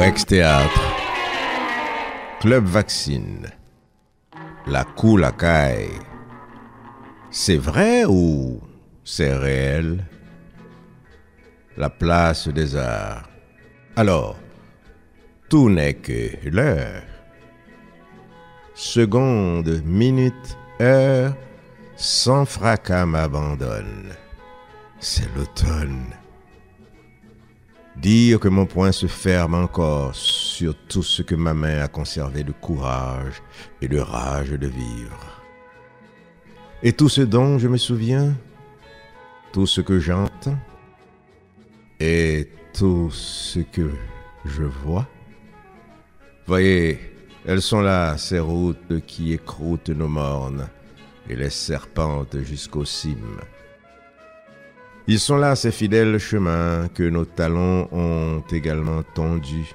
Rex Théâtre, Club Vaccine, La Cool à Caille. C'est vrai ou c'est réel? La place des arts. Alors, tout n'est que l'heure. Seconde, minute, heure, sans fracas m'abandonne. C'est l'automne. Dire que mon poing se ferme encore sur tout ce que ma main a conservé de courage et de rage de vivre. Et tout ce dont je me souviens, tout ce que j'entends, et tout ce que je vois. Voyez, elles sont là, ces routes qui écroutent nos mornes et les serpentent jusqu'aux cimes. Ils sont là ces fidèles chemins que nos talons ont également tendus.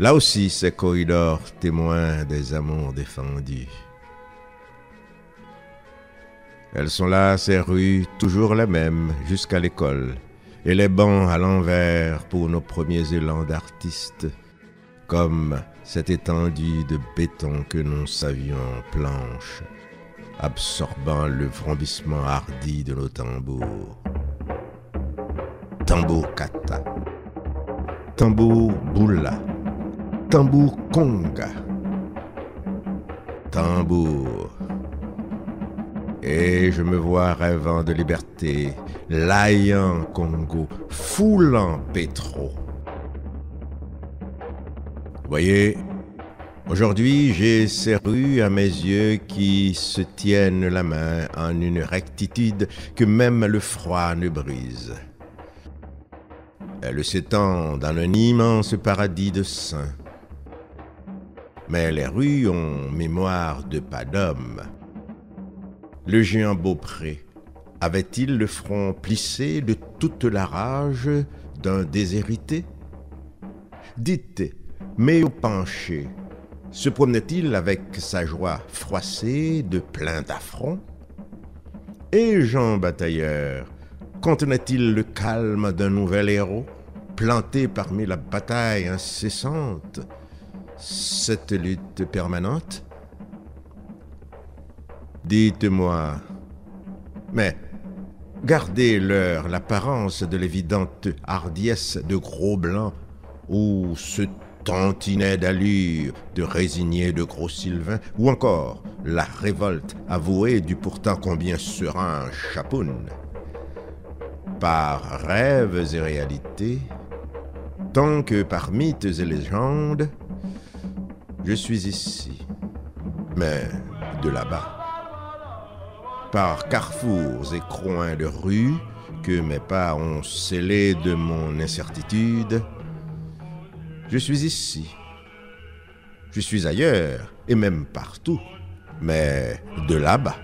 Là aussi ces corridors témoins des amours défendus. Elles sont là ces rues toujours les mêmes jusqu'à l'école et les bancs à l'envers pour nos premiers élans d'artistes comme cette étendue de béton que nous savions planche absorbant le vrombissement hardi de nos tambours tambour kata, tambour boula, tambour conga, tambour. Et je me vois rêvant de liberté, laillant Congo, foulant pétro. Voyez, aujourd'hui j'ai ces rues à mes yeux qui se tiennent la main en une rectitude que même le froid ne brise. Elle s'étend dans un immense paradis de saints. Mais les rues ont mémoire de pas d'homme. Le géant Beaupré avait-il le front plissé de toute la rage d'un déshérité? Dites, mais au penché, se promenait-il avec sa joie froissée de plein d'affront Et Jean Batailleur contenait-il le calme d'un nouvel héros, planté parmi la bataille incessante, cette lutte permanente? Dites-moi, mais gardez leur l'apparence de l'évidente hardiesse de gros blancs ou ce tantinet d'allure de résigné de gros Sylvain, ou encore la révolte avouée du pourtant combien serein Chapoun par rêves et réalités, tant que par mythes et légendes, je suis ici, mais de là-bas. Par carrefours et coins de rues que mes pas ont scellés de mon incertitude, je suis ici. Je suis ailleurs et même partout, mais de là-bas.